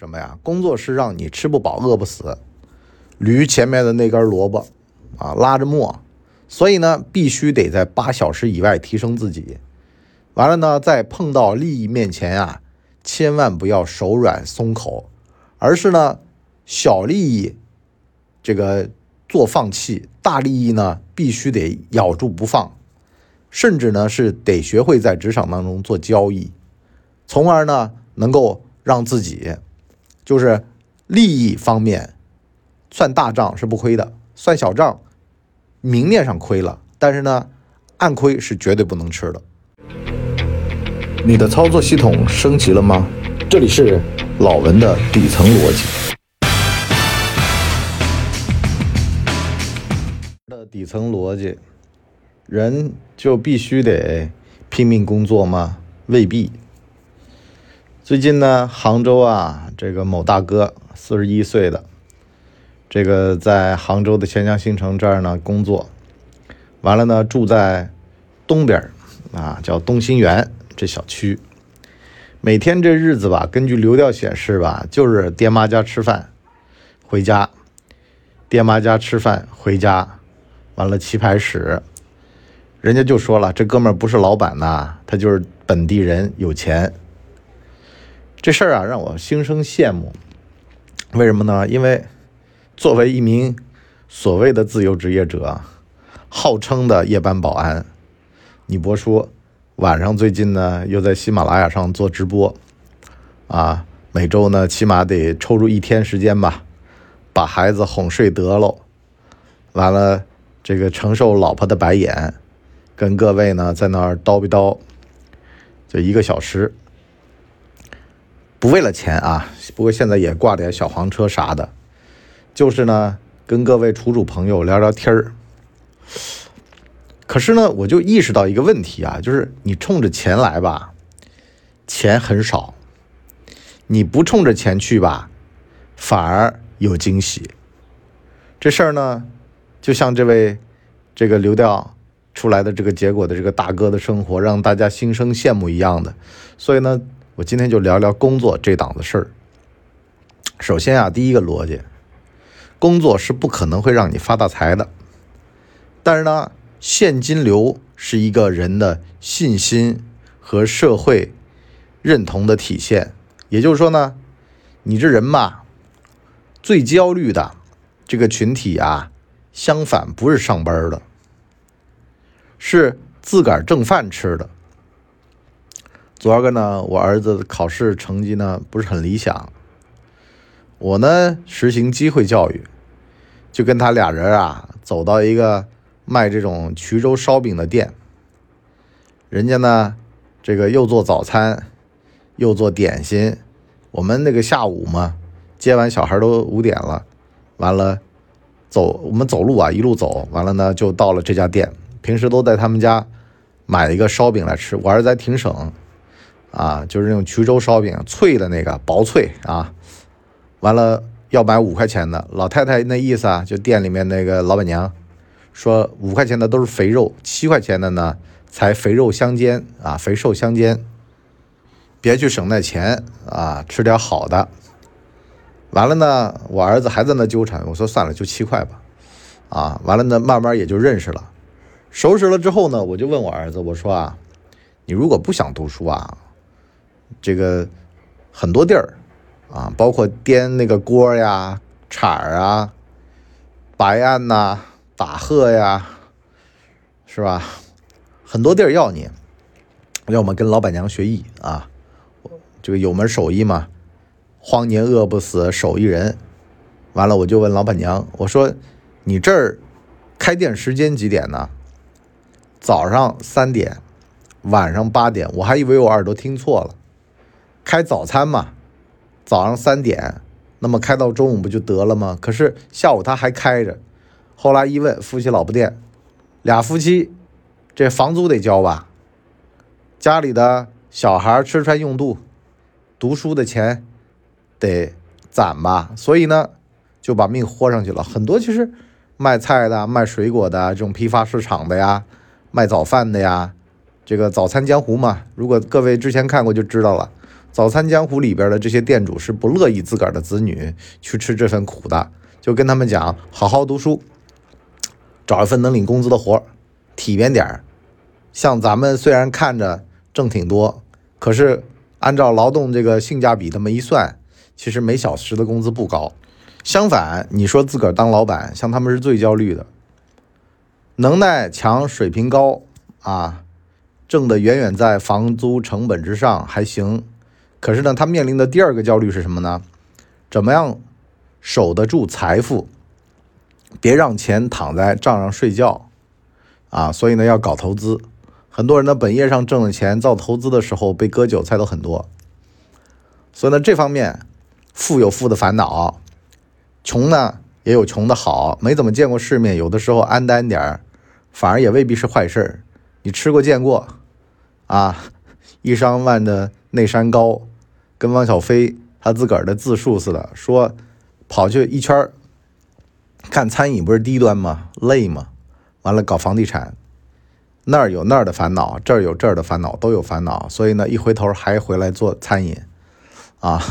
什么呀？工作是让你吃不饱饿不死，驴前面的那根萝卜啊，拉着磨。所以呢，必须得在八小时以外提升自己。完了呢，在碰到利益面前啊，千万不要手软松口，而是呢，小利益这个做放弃，大利益呢必须得咬住不放，甚至呢是得学会在职场当中做交易，从而呢能够让自己就是利益方面算大账是不亏的，算小账。明面上亏了，但是呢，暗亏是绝对不能吃的。你的操作系统升级了吗？这里是老文的底层逻辑。的底层逻辑，人就必须得拼命工作吗？未必。最近呢，杭州啊，这个某大哥，四十一岁的。这个在杭州的钱江新城这儿呢工作，完了呢住在东边啊，叫东新园这小区。每天这日子吧，根据流调显示吧，就是爹妈家吃饭，回家，爹妈家吃饭回家，完了棋牌室，人家就说了，这哥们儿不是老板呐，他就是本地人，有钱。这事儿啊，让我心生羡慕。为什么呢？因为。作为一名所谓的自由职业者，号称的夜班保安，你博叔晚上最近呢又在喜马拉雅上做直播，啊，每周呢起码得抽出一天时间吧，把孩子哄睡得喽，完了这个承受老婆的白眼，跟各位呢在那儿叨逼叨，就一个小时，不为了钱啊，不过现在也挂点小黄车啥的。就是呢，跟各位楚主朋友聊聊天儿。可是呢，我就意识到一个问题啊，就是你冲着钱来吧，钱很少；你不冲着钱去吧，反而有惊喜。这事儿呢，就像这位这个流调出来的这个结果的这个大哥的生活，让大家心生羡慕一样的。所以呢，我今天就聊聊工作这档子事儿。首先啊，第一个逻辑。工作是不可能会让你发大财的，但是呢，现金流是一个人的信心和社会认同的体现。也就是说呢，你这人嘛，最焦虑的这个群体啊，相反不是上班的，是自个儿挣饭吃的。昨儿个呢，我儿子考试成绩呢不是很理想。我呢，实行机会教育，就跟他俩人啊，走到一个卖这种衢州烧饼的店。人家呢，这个又做早餐，又做点心。我们那个下午嘛，接完小孩都五点了，完了走，我们走路啊，一路走，完了呢，就到了这家店。平时都在他们家买一个烧饼来吃，我儿子还挺省啊，就是那种衢州烧饼，脆的那个，薄脆啊。完了要买五块钱的，老太太那意思啊，就店里面那个老板娘说五块钱的都是肥肉，七块钱的呢才肥肉相间啊，肥瘦相间，别去省那钱啊，吃点好的。完了呢，我儿子还在那纠缠，我说算了，就七块吧，啊，完了呢，慢慢也就认识了，熟识了之后呢，我就问我儿子，我说啊，你如果不想读书啊，这个很多地儿。啊，包括颠那个锅呀、铲儿啊、白案呐、打鹤呀，是吧？很多地儿要你，要么跟老板娘学艺啊，这个有门手艺嘛，荒年饿不死，手艺人。完了，我就问老板娘，我说：“你这儿开店时间几点呢？”早上三点，晚上八点。我还以为我耳朵听错了，开早餐嘛。早上三点，那么开到中午不就得了吗？可是下午他还开着。后来一问，夫妻老婆店，俩夫妻，这房租得交吧？家里的小孩吃穿用度、读书的钱得攒吧？所以呢，就把命豁上去了。很多其实卖菜的、卖水果的、这种批发市场的呀、卖早饭的呀，这个早餐江湖嘛。如果各位之前看过就知道了。早餐江湖里边的这些店主是不乐意自个儿的子女去吃这份苦的，就跟他们讲：好好读书，找一份能领工资的活，体面点儿。像咱们虽然看着挣挺多，可是按照劳动这个性价比这么一算，其实每小时的工资不高。相反，你说自个儿当老板，像他们是最焦虑的，能耐强、水平高啊，挣的远远在房租成本之上，还行。可是呢，他面临的第二个焦虑是什么呢？怎么样守得住财富，别让钱躺在账上睡觉啊？所以呢，要搞投资。很多人呢，本业上挣的钱，造投资的时候被割韭菜都很多。所以呢，这方面富有富的烦恼，穷呢也有穷的好。没怎么见过世面，有的时候安单点儿，反而也未必是坏事儿。你吃过见过啊？一商万的内山高。跟汪小菲他自个儿的自述似的，说跑去一圈干餐饮不是低端吗？累吗？完了搞房地产，那儿有那儿的烦恼，这儿有这儿的烦恼，都有烦恼。所以呢，一回头还回来做餐饮，啊，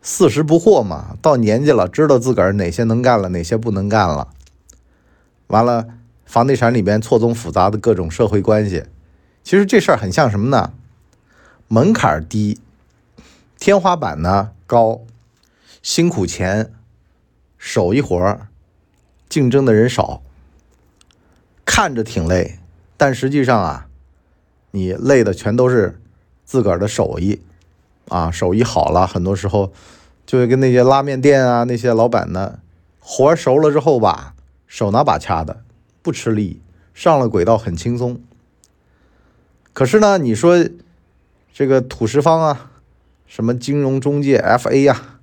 四十不惑嘛，到年纪了，知道自个儿哪些能干了，哪些不能干了。完了，房地产里边错综复杂的各种社会关系，其实这事儿很像什么呢？门槛低。天花板呢高，辛苦钱，手一活儿，竞争的人少，看着挺累，但实际上啊，你累的全都是自个儿的手艺啊，手艺好了，很多时候就会跟那些拉面店啊那些老板呢，活熟了之后吧，手拿把掐的，不吃力，上了轨道很轻松。可是呢，你说这个土石方啊。什么金融中介 FA 呀，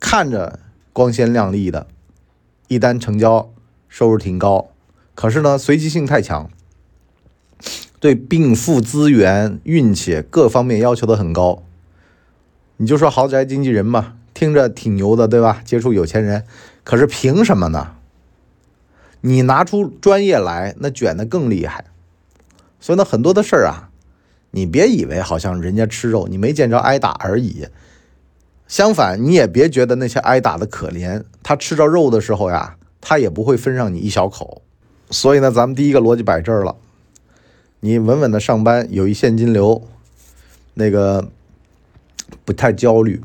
看着光鲜亮丽的，一单成交收入挺高，可是呢随机性太强，对禀赋资源、运气各方面要求的很高。你就说豪宅经纪人嘛，听着挺牛的，对吧？接触有钱人，可是凭什么呢？你拿出专业来，那卷的更厉害。所以呢，很多的事儿啊。你别以为好像人家吃肉，你没见着挨打而已。相反，你也别觉得那些挨打的可怜，他吃着肉的时候呀，他也不会分上你一小口。所以呢，咱们第一个逻辑摆这儿了：你稳稳的上班，有一现金流，那个不太焦虑。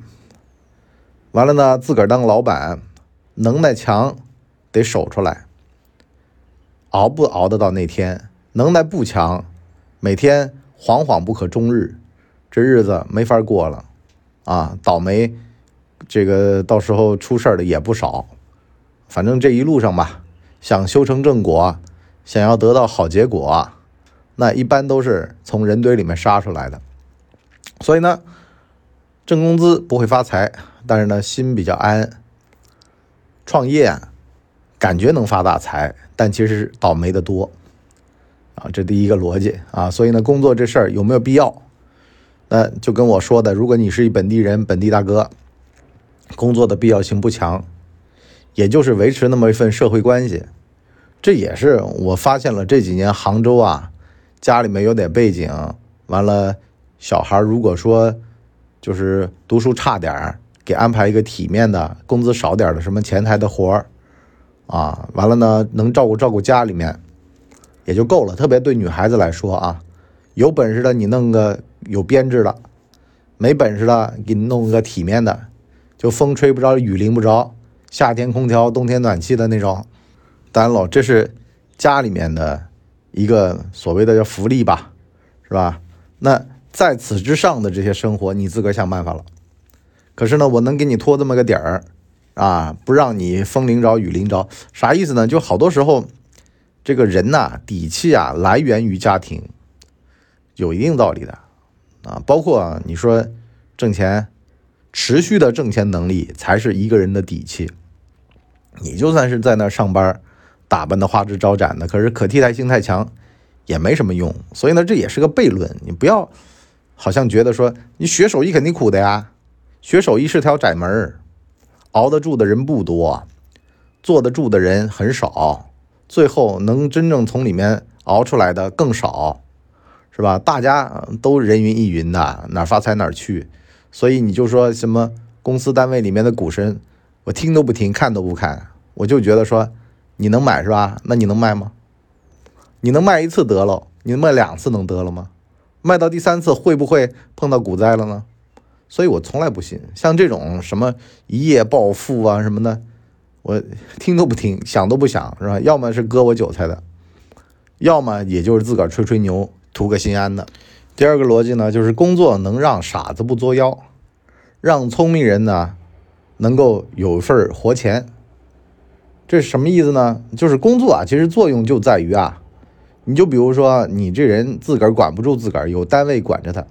完了呢，自个儿当老板，能耐强，得守出来。熬不熬得到那天？能耐不强，每天。惶惶不可终日，这日子没法过了，啊，倒霉，这个到时候出事儿的也不少。反正这一路上吧，想修成正果，想要得到好结果，那一般都是从人堆里面杀出来的。所以呢，挣工资不会发财，但是呢，心比较安。创业感觉能发大财，但其实倒霉的多。啊，这第一个逻辑啊，所以呢，工作这事儿有没有必要？那就跟我说的，如果你是一本地人、本地大哥，工作的必要性不强，也就是维持那么一份社会关系。这也是我发现了这几年杭州啊，家里面有点背景，完了小孩如果说就是读书差点儿，给安排一个体面的、工资少点的什么前台的活儿啊，完了呢，能照顾照顾家里面。也就够了，特别对女孩子来说啊，有本事的你弄个有编制的，没本事的给你弄个体面的，就风吹不着，雨淋不着，夏天空调，冬天暖气的那种。当然了，这是家里面的一个所谓的叫福利吧，是吧？那在此之上的这些生活，你自个儿想办法了。可是呢，我能给你拖这么个点儿啊，不让你风淋着，雨淋着，啥意思呢？就好多时候。这个人呐，底气啊，来源于家庭，有一定道理的啊。包括你说挣钱，持续的挣钱能力才是一个人的底气。你就算是在那上班，打扮的花枝招展的，可是可替代性太强，也没什么用。所以呢，这也是个悖论。你不要好像觉得说你学手艺肯定苦的呀，学手艺是条窄门，熬得住的人不多，坐得住的人很少。最后能真正从里面熬出来的更少，是吧？大家都人云亦云的，哪发财哪去。所以你就说什么公司单位里面的股神，我听都不听，看都不看，我就觉得说你能买是吧？那你能卖吗？你能卖一次得了，你卖两次能得了吗？卖到第三次会不会碰到股灾了呢？所以我从来不信，像这种什么一夜暴富啊什么的，我听都不听，想都不想，是吧？要么是割我韭菜的，要么也就是自个儿吹吹牛，图个心安的。第二个逻辑呢，就是工作能让傻子不作妖，让聪明人呢能够有份活钱。这是什么意思呢？就是工作啊，其实作用就在于啊，你就比如说你这人自个儿管不住自个儿，有单位管着他。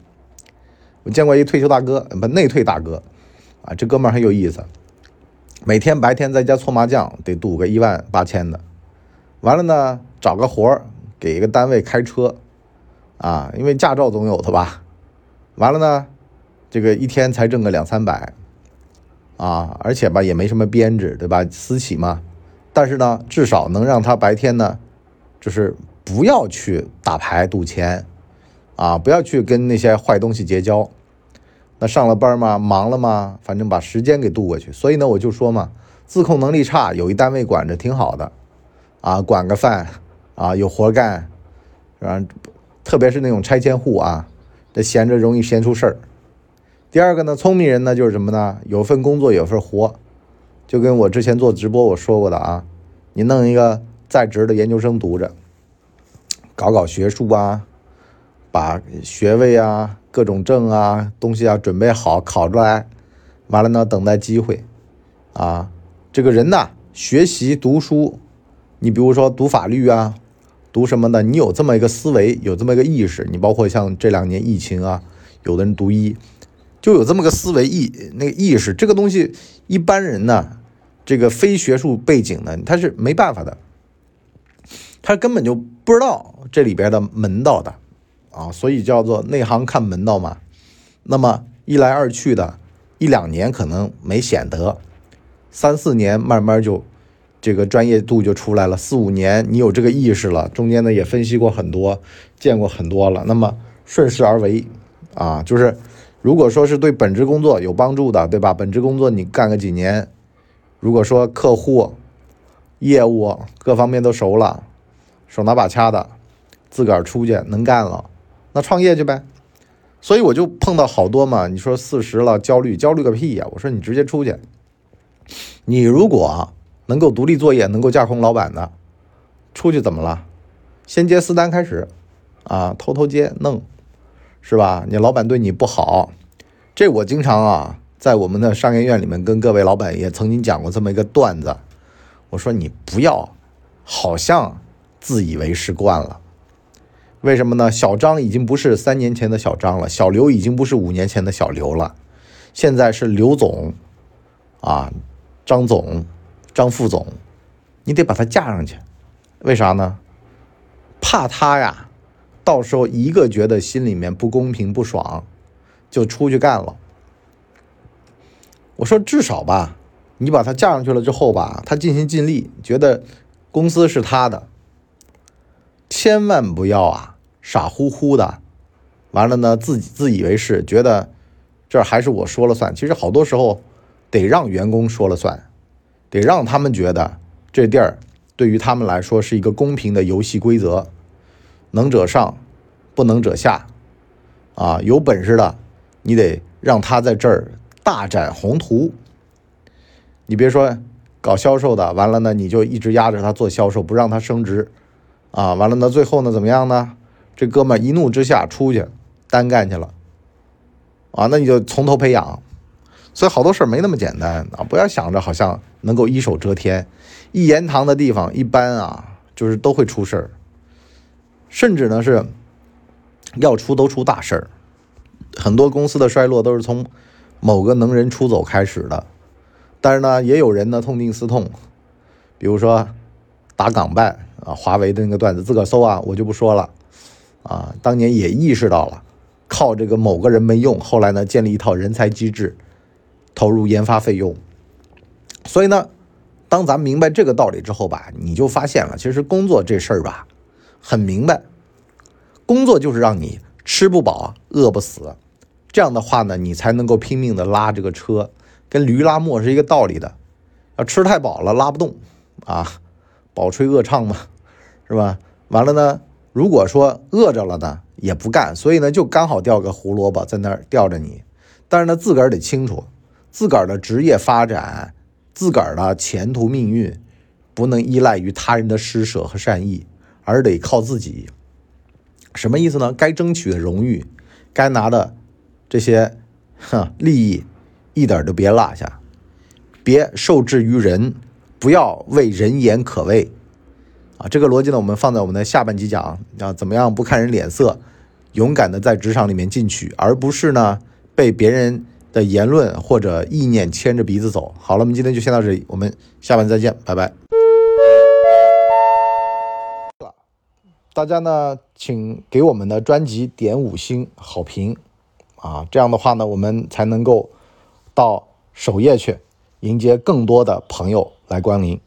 我见过一退休大哥，不内退大哥，啊，这哥们儿很有意思，每天白天在家搓麻将，得赌个一万八千的，完了呢，找个活儿给一个单位开车，啊，因为驾照总有的吧，完了呢，这个一天才挣个两三百，啊，而且吧也没什么编制，对吧？私企嘛，但是呢，至少能让他白天呢，就是不要去打牌赌钱。啊，不要去跟那些坏东西结交。那上了班嘛，忙了嘛，反正把时间给度过去。所以呢，我就说嘛，自控能力差，有一单位管着挺好的。啊，管个饭，啊，有活干，是吧？特别是那种拆迁户啊，这闲着容易闲出事儿。第二个呢，聪明人呢就是什么呢？有份工作，有份活。就跟我之前做直播我说过的啊，你弄一个在职的研究生读着，搞搞学术啊。把学位啊、各种证啊、东西啊准备好，考出来，完了呢，等待机会，啊，这个人呢，学习读书，你比如说读法律啊，读什么的，你有这么一个思维，有这么一个意识，你包括像这两年疫情啊，有的人读医，就有这么个思维意那个意识，这个东西一般人呢，这个非学术背景的，他是没办法的，他根本就不知道这里边的门道的。啊，所以叫做内行看门道嘛。那么一来二去的，一两年可能没显得，三四年慢慢就这个专业度就出来了。四五年你有这个意识了，中间呢也分析过很多，见过很多了。那么顺势而为啊，就是如果说是对本职工作有帮助的，对吧？本职工作你干个几年，如果说客户、业务各方面都熟了，手拿把掐的，自个儿出去能干了。那创业去呗，所以我就碰到好多嘛。你说四十了焦虑，焦虑个屁呀！我说你直接出去。你如果能够独立作业，能够架空老板的，出去怎么了？先接私单开始，啊，偷偷接弄，是吧？你老板对你不好，这我经常啊，在我们的商业院里面跟各位老板也曾经讲过这么一个段子。我说你不要，好像自以为是惯了。为什么呢？小张已经不是三年前的小张了，小刘已经不是五年前的小刘了，现在是刘总，啊，张总，张副总，你得把他架上去，为啥呢？怕他呀，到时候一个觉得心里面不公平不爽，就出去干了。我说至少吧，你把他架上去了之后吧，他尽心尽力，觉得公司是他的。千万不要啊，傻乎乎的，完了呢，自己自以为是，觉得这还是我说了算。其实好多时候得让员工说了算，得让他们觉得这地儿对于他们来说是一个公平的游戏规则，能者上，不能者下。啊，有本事的，你得让他在这儿大展宏图。你别说搞销售的，完了呢，你就一直压着他做销售，不让他升职。啊，完了呢，最后呢，怎么样呢？这哥们一怒之下出去单干去了。啊，那你就从头培养。所以好多事儿没那么简单啊！不要想着好像能够一手遮天，一言堂的地方一般啊，就是都会出事儿，甚至呢是要出都出大事儿。很多公司的衰落都是从某个能人出走开始的，但是呢，也有人呢痛定思痛，比如说打港办。啊，华为的那个段子自个搜啊，我就不说了。啊，当年也意识到了，靠这个某个人没用，后来呢，建立一套人才机制，投入研发费用。所以呢，当咱明白这个道理之后吧，你就发现了，其实工作这事儿吧，很明白，工作就是让你吃不饱、饿不死，这样的话呢，你才能够拼命的拉这个车，跟驴拉磨是一个道理的。要吃太饱了拉不动啊，饱吹饿唱嘛，是吧？完了呢，如果说饿着了呢，也不干，所以呢，就刚好吊个胡萝卜在那儿吊着你。但是呢，自个儿得清楚，自个儿的职业发展，自个儿的前途命运，不能依赖于他人的施舍和善意，而得靠自己。什么意思呢？该争取的荣誉，该拿的这些哼利益，一点都别落下，别受制于人，不要为人言可畏啊！这个逻辑呢，我们放在我们的下半集讲啊，怎么样不看人脸色，勇敢的在职场里面进取，而不是呢被别人的言论或者意念牵着鼻子走。好了，我们今天就先到这里，我们下半再见，拜拜。大家呢，请给我们的专辑点五星好评，啊，这样的话呢，我们才能够到首页去迎接更多的朋友来光临。